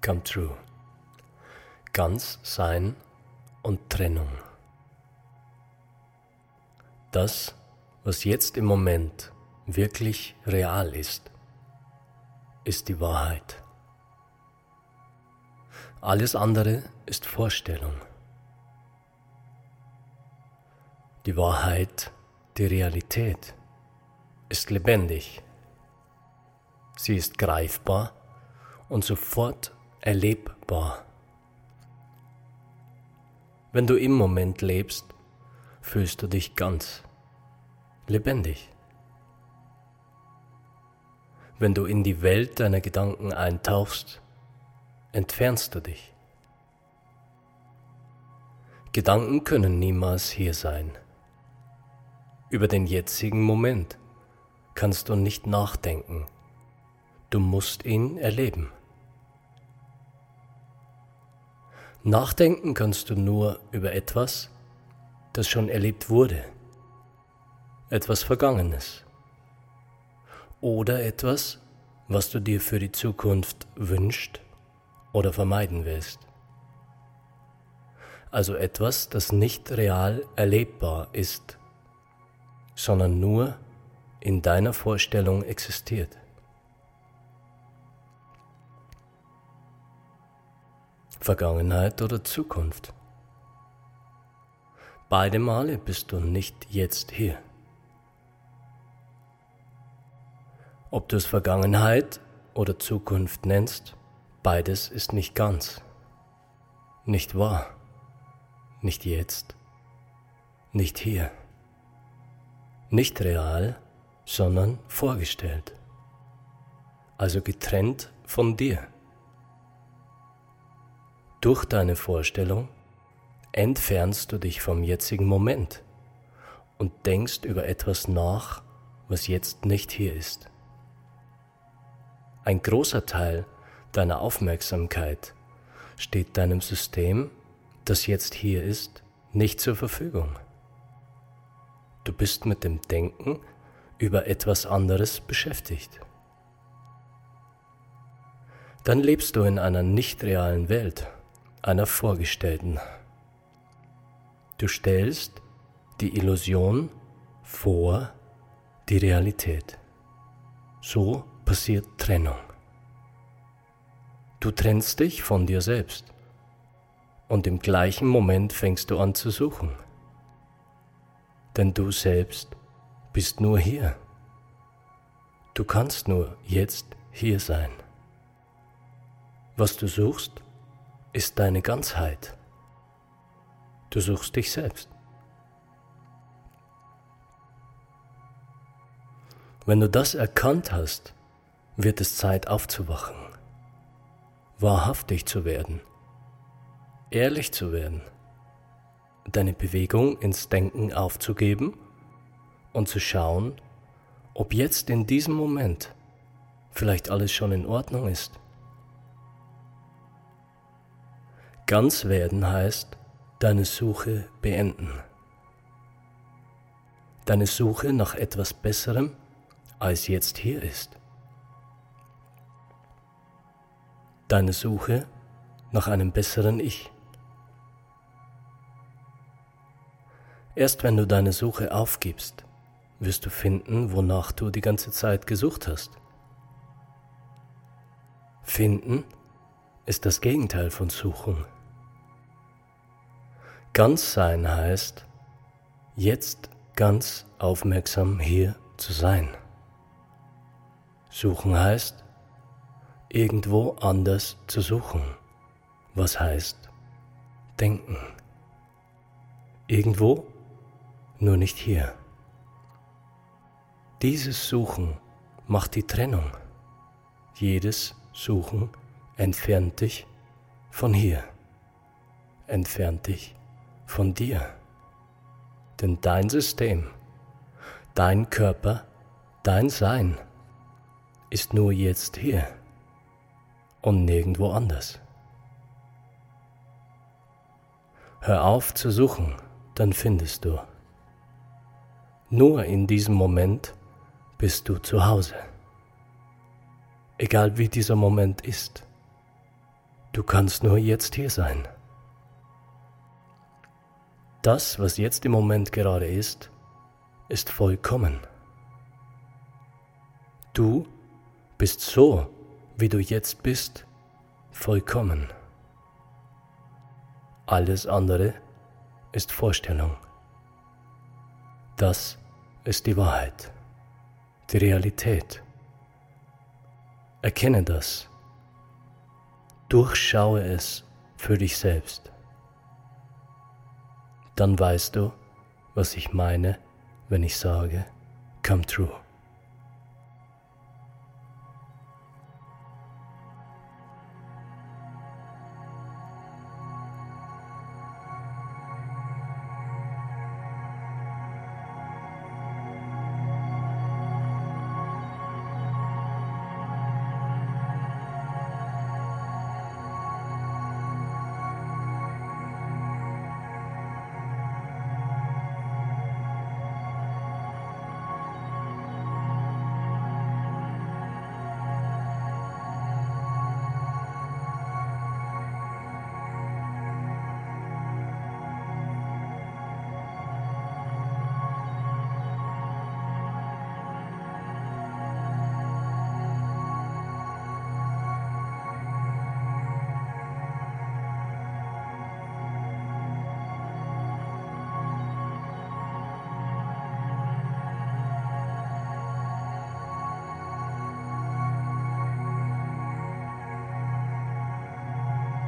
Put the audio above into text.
come true. Ganz Sein und Trennung. Das, was jetzt im Moment wirklich real ist, ist die Wahrheit. Alles andere ist Vorstellung. Die Wahrheit, die Realität, ist lebendig. Sie ist greifbar und sofort erlebbar. Wenn du im Moment lebst, fühlst du dich ganz lebendig. Wenn du in die Welt deiner Gedanken eintauchst, entfernst du dich. Gedanken können niemals hier sein. Über den jetzigen Moment kannst du nicht nachdenken. Du musst ihn erleben. Nachdenken kannst du nur über etwas, das schon erlebt wurde, etwas Vergangenes oder etwas, was du dir für die Zukunft wünscht oder vermeiden willst. Also etwas, das nicht real erlebbar ist sondern nur in deiner Vorstellung existiert. Vergangenheit oder Zukunft. Beide Male bist du nicht jetzt hier. Ob du es Vergangenheit oder Zukunft nennst, beides ist nicht ganz, nicht wahr, nicht jetzt, nicht hier nicht real, sondern vorgestellt, also getrennt von dir. Durch deine Vorstellung entfernst du dich vom jetzigen Moment und denkst über etwas nach, was jetzt nicht hier ist. Ein großer Teil deiner Aufmerksamkeit steht deinem System, das jetzt hier ist, nicht zur Verfügung. Du bist mit dem Denken über etwas anderes beschäftigt. Dann lebst du in einer nicht realen Welt, einer vorgestellten. Du stellst die Illusion vor die Realität. So passiert Trennung. Du trennst dich von dir selbst und im gleichen Moment fängst du an zu suchen denn du selbst bist nur hier. Du kannst nur jetzt hier sein. Was du suchst, ist deine Ganzheit. Du suchst dich selbst. Wenn du das erkannt hast, wird es Zeit aufzuwachen, wahrhaftig zu werden, ehrlich zu werden deine Bewegung ins Denken aufzugeben und zu schauen, ob jetzt in diesem Moment vielleicht alles schon in Ordnung ist. Ganz werden heißt deine Suche beenden. Deine Suche nach etwas Besserem, als jetzt hier ist. Deine Suche nach einem besseren Ich. Erst wenn du deine Suche aufgibst, wirst du finden, wonach du die ganze Zeit gesucht hast. Finden ist das Gegenteil von Suchen. Ganz sein heißt, jetzt ganz aufmerksam hier zu sein. Suchen heißt, irgendwo anders zu suchen, was heißt denken. Irgendwo nur nicht hier. Dieses Suchen macht die Trennung. Jedes Suchen entfernt dich von hier, entfernt dich von dir. Denn dein System, dein Körper, dein Sein ist nur jetzt hier und nirgendwo anders. Hör auf zu suchen, dann findest du. Nur in diesem Moment bist du zu Hause. Egal wie dieser Moment ist. Du kannst nur jetzt hier sein. Das, was jetzt im Moment gerade ist, ist vollkommen. Du bist so, wie du jetzt bist, vollkommen. Alles andere ist Vorstellung. Das ist die Wahrheit, die Realität. Erkenne das. Durchschaue es für dich selbst. Dann weißt du, was ich meine, wenn ich sage, come true.